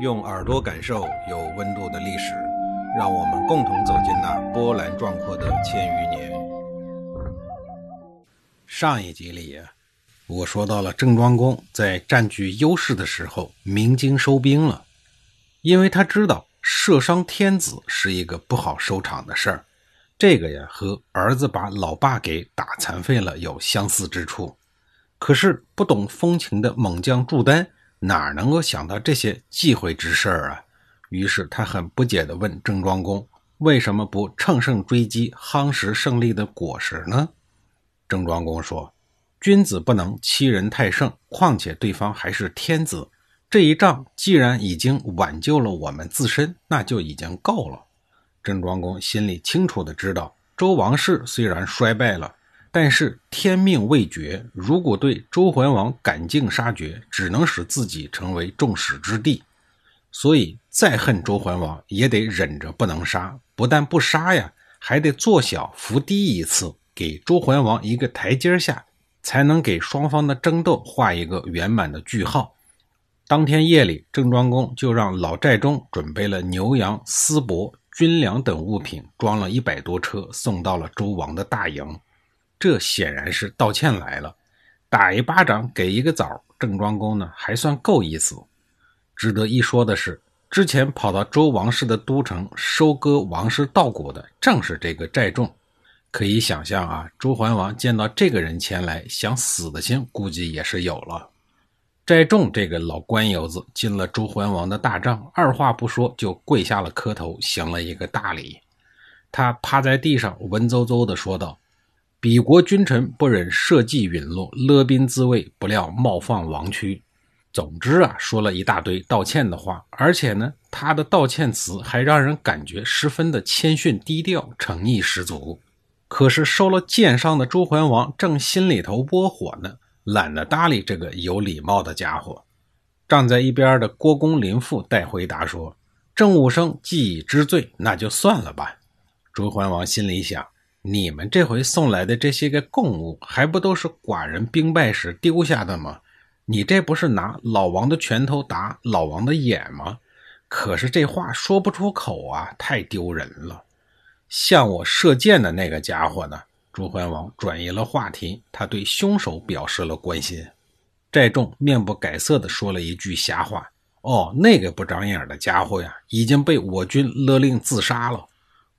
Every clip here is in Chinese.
用耳朵感受有温度的历史，让我们共同走进那波澜壮阔的千余年。上一集里，我说到了郑庄公在占据优势的时候鸣金收兵了，因为他知道射伤天子是一个不好收场的事儿。这个呀，和儿子把老爸给打残废了有相似之处。可是不懂风情的猛将祝丹。哪能够想到这些忌讳之事儿啊？于是他很不解地问郑庄公：“为什么不乘胜追击，夯实胜利的果实呢？”郑庄公说：“君子不能欺人太甚，况且对方还是天子。这一仗既然已经挽救了我们自身，那就已经够了。”郑庄公心里清楚地知道，周王室虽然衰败了。但是天命未绝，如果对周桓王赶尽杀绝，只能使自己成为众矢之的。所以再恨周桓王，也得忍着不能杀。不但不杀呀，还得做小伏低一次，给周桓王一个台阶下，才能给双方的争斗画一个圆满的句号。当天夜里，郑庄公就让老寨中准备了牛羊、丝帛、军粮等物品，装了一百多车，送到了周王的大营。这显然是道歉来了，打一巴掌给一个枣，郑庄公呢还算够意思。值得一说的是，之前跑到周王室的都城收割王室稻谷的，正是这个寨众。可以想象啊，周桓王见到这个人前来，想死的心估计也是有了。寨众这个老官油子进了周桓王的大帐，二话不说就跪下了磕头，行了一个大礼。他趴在地上，文绉绉地说道。彼国君臣不忍社稷陨落，勒兵自卫，不料冒犯王屈。总之啊，说了一大堆道歉的话，而且呢，他的道歉词还让人感觉十分的谦逊低调，诚意十足。可是受了箭伤的周桓王正心里头窝火呢，懒得搭理这个有礼貌的家伙。站在一边的郭公林父带回答说：“郑武生既已知罪，那就算了吧。”周桓王心里想。你们这回送来的这些个贡物，还不都是寡人兵败时丢下的吗？你这不是拿老王的拳头打老王的眼吗？可是这话说不出口啊，太丢人了。向我射箭的那个家伙呢？朱桓王转移了话题，他对凶手表示了关心。寨众面不改色地说了一句瞎话：“哦，那个不长眼的家伙呀，已经被我军勒令自杀了。”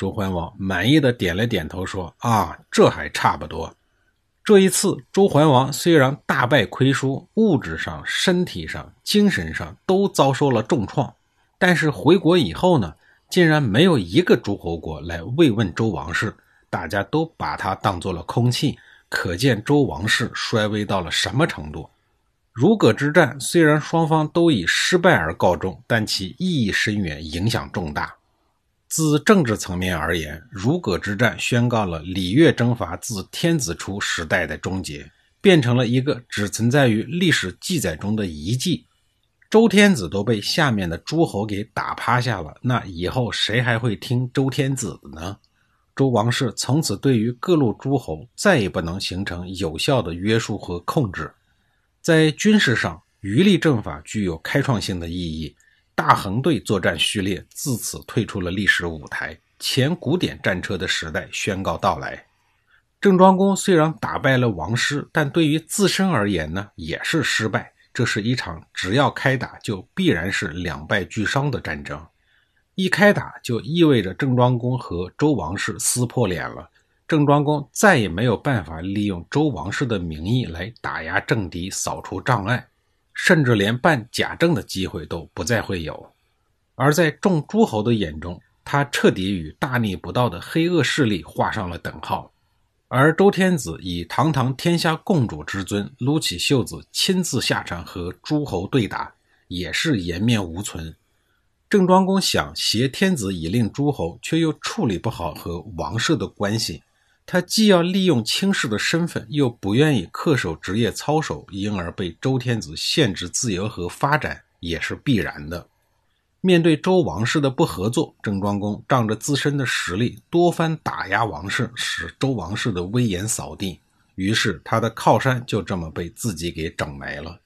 周桓王满意的点了点头，说：“啊，这还差不多。这一次，周桓王虽然大败亏输，物质上、身体上、精神上都遭受了重创，但是回国以后呢，竟然没有一个诸侯国来慰问周王室，大家都把他当做了空气，可见周王室衰微到了什么程度。如葛之战虽然双方都以失败而告终，但其意义深远，影响重大。”自政治层面而言，如葛之战宣告了礼乐征伐自天子初时代的终结，变成了一个只存在于历史记载中的遗迹。周天子都被下面的诸侯给打趴下了，那以后谁还会听周天子的呢？周王室从此对于各路诸侯再也不能形成有效的约束和控制。在军事上，余力政法具有开创性的意义。大横队作战序列自此退出了历史舞台，前古典战车的时代宣告到来。郑庄公虽然打败了王师，但对于自身而言呢，也是失败。这是一场只要开打就必然是两败俱伤的战争。一开打就意味着郑庄公和周王室撕破脸了。郑庄公再也没有办法利用周王室的名义来打压政敌，扫除障碍。甚至连办假证的机会都不再会有，而在众诸侯的眼中，他彻底与大逆不道的黑恶势力画上了等号。而周天子以堂堂天下共主之尊，撸起袖子亲自下场和诸侯对打，也是颜面无存。郑庄公想挟天子以令诸侯，却又处理不好和王室的关系。他既要利用卿士的身份，又不愿意恪守职业操守，因而被周天子限制自由和发展，也是必然的。面对周王室的不合作，郑庄公仗着自身的实力，多番打压王室，使周王室的威严扫地。于是他的靠山就这么被自己给整没了。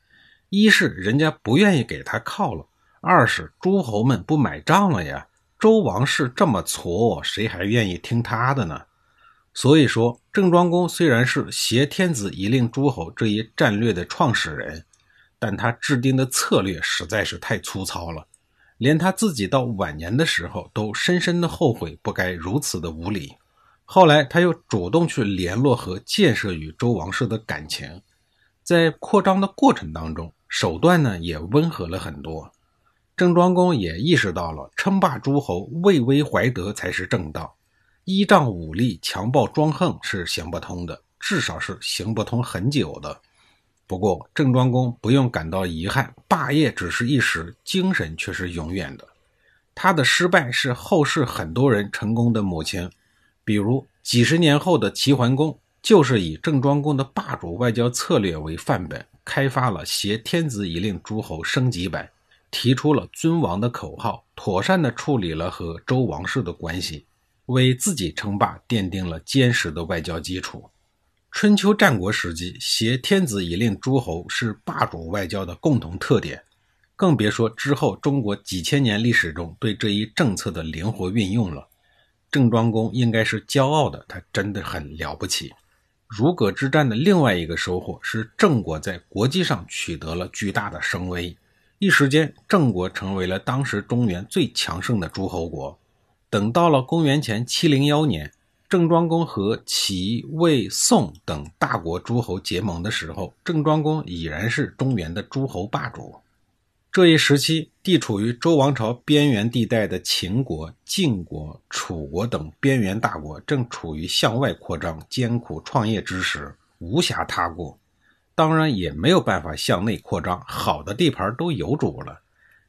一是人家不愿意给他靠了，二是诸侯们不买账了呀。周王室这么矬，谁还愿意听他的呢？所以说，郑庄公虽然是挟天子以令诸侯这一战略的创始人，但他制定的策略实在是太粗糙了，连他自己到晚年的时候都深深的后悔不该如此的无礼。后来他又主动去联络和建设与周王室的感情，在扩张的过程当中，手段呢也温和了很多。郑庄公也意识到了称霸诸侯、畏威怀德才是正道，依仗武力强暴专横是行不通的，至少是行不通很久的。不过郑庄公不用感到遗憾，霸业只是一时，精神却是永远的。他的失败是后世很多人成功的母亲，比如几十年后的齐桓公，就是以郑庄公的霸主外交策略为范本，开发了挟天子以令诸侯升级版。提出了尊王的口号，妥善地处理了和周王室的关系，为自己称霸奠定了坚实的外交基础。春秋战国时期，挟天子以令诸侯是霸主外交的共同特点，更别说之后中国几千年历史中对这一政策的灵活运用了。郑庄公应该是骄傲的，他真的很了不起。如葛之战的另外一个收获是郑国在国际上取得了巨大的声威。一时间，郑国成为了当时中原最强盛的诸侯国。等到了公元前七零幺年，郑庄公和齐、魏、宋等大国诸侯结盟的时候，郑庄公已然是中原的诸侯霸主。这一时期，地处于周王朝边缘地带的秦国、晋国、楚国等边缘大国，正处于向外扩张、艰苦创业之时，无暇他顾。当然也没有办法向内扩张，好的地盘都有主了。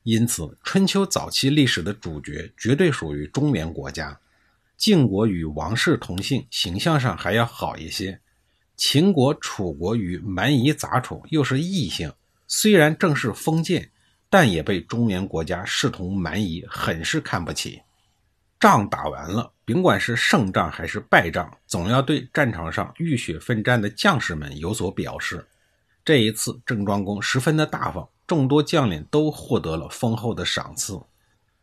因此，春秋早期历史的主角绝对属于中原国家。晋国与王室同姓，形象上还要好一些。秦国、楚国与蛮夷杂处又是异姓，虽然正是封建，但也被中原国家视同蛮夷，很是看不起。仗打完了，甭管是胜仗还是败仗，总要对战场上浴血奋战的将士们有所表示。这一次，郑庄公十分的大方，众多将领都获得了丰厚的赏赐。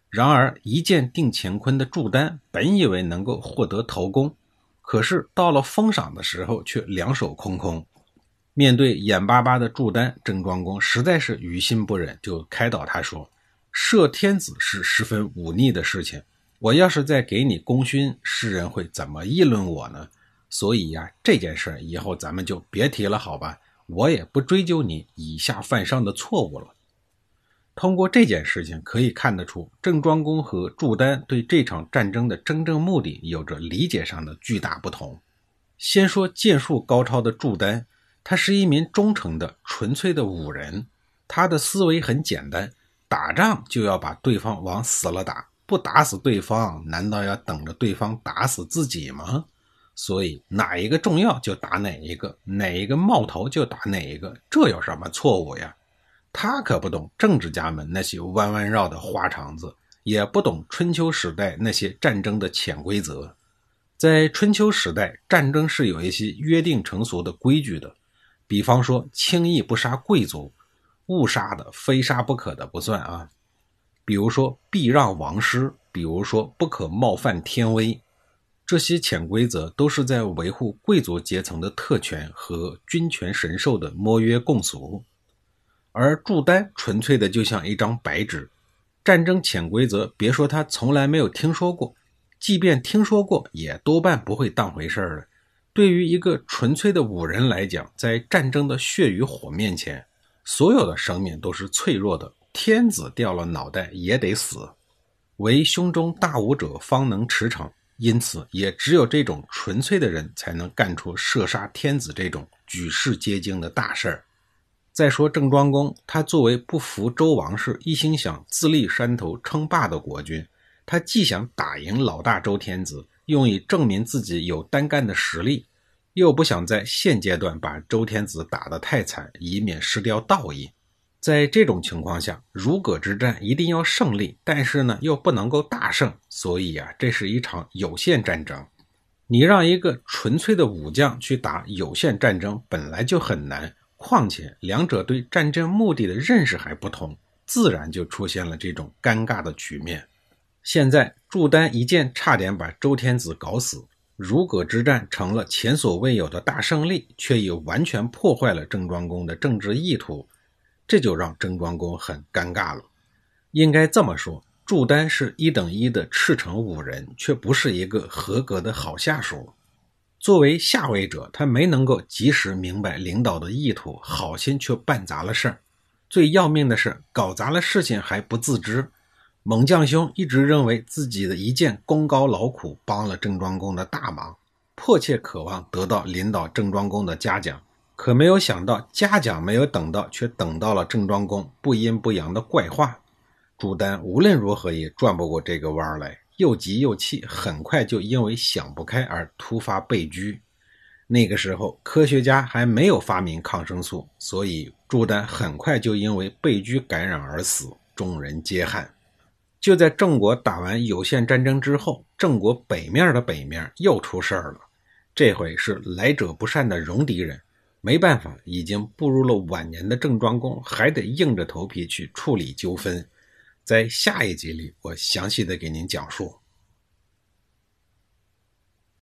然而，一剑定乾坤的祝丹本以为能够获得头功，可是到了封赏的时候，却两手空空。面对眼巴巴的祝丹，郑庄公实在是于心不忍，就开导他说：“摄天子是十分忤逆的事情，我要是再给你功勋，世人会怎么议论我呢？所以呀，这件事以后咱们就别提了，好吧？”我也不追究你以下犯上的错误了。通过这件事情可以看得出，郑庄公和祝丹对这场战争的真正目的有着理解上的巨大不同。先说剑术高超的祝丹，他是一名忠诚的、纯粹的武人。他的思维很简单：打仗就要把对方往死了打，不打死对方，难道要等着对方打死自己吗？所以哪一个重要就打哪一个，哪一个冒头就打哪一个，这有什么错误呀？他可不懂政治家们那些弯弯绕的花肠子，也不懂春秋时代那些战争的潜规则。在春秋时代，战争是有一些约定成俗的规矩的，比方说轻易不杀贵族，误杀的非杀不可的不算啊。比如说避让王师，比如说不可冒犯天威。这些潜规则都是在维护贵族阶层的特权和君权神授的摸约共俗，而祝丹纯粹的就像一张白纸。战争潜规则，别说他从来没有听说过，即便听说过，也多半不会当回事儿了。对于一个纯粹的武人来讲，在战争的血与火面前，所有的生命都是脆弱的，天子掉了脑袋也得死，唯胸中大武者方能驰骋。因此，也只有这种纯粹的人才能干出射杀天子这种举世皆惊的大事儿。再说郑庄公，他作为不服周王室、一心想自立山头称霸的国君，他既想打赢老大周天子，用以证明自己有单干的实力，又不想在现阶段把周天子打得太惨，以免失掉道义。在这种情况下，如葛之战一定要胜利，但是呢又不能够大胜，所以啊，这是一场有限战争。你让一个纯粹的武将去打有限战争，本来就很难，况且两者对战争目的的认识还不同，自然就出现了这种尴尬的局面。现在祝丹一剑差点把周天子搞死，如葛之战成了前所未有的大胜利，却也完全破坏了郑庄公的政治意图，这就让郑庄公很尴尬了。应该这么说，祝丹是一等一的赤诚武人，却不是一个合格的好下属。作为下位者，他没能够及时明白领导的意图，好心却办砸了事儿。最要命的是，搞砸了事情还不自知。猛将兄一直认为自己的一件功高劳苦，帮了郑庄公的大忙，迫切渴望得到领导郑庄公的嘉奖。可没有想到，嘉奖没有等到，却等到了郑庄公不阴不阳的怪话。朱丹无论如何也转不过这个弯来，又急又气，很快就因为想不开而突发被拘。那个时候，科学家还没有发明抗生素，所以朱丹很快就因为被拘感染而死，众人皆憾。就在郑国打完有限战争之后，郑国北面的北面又出事儿了。这回是来者不善的戎狄人，没办法，已经步入了晚年的郑庄公还得硬着头皮去处理纠纷。在下一集里，我详细的给您讲述。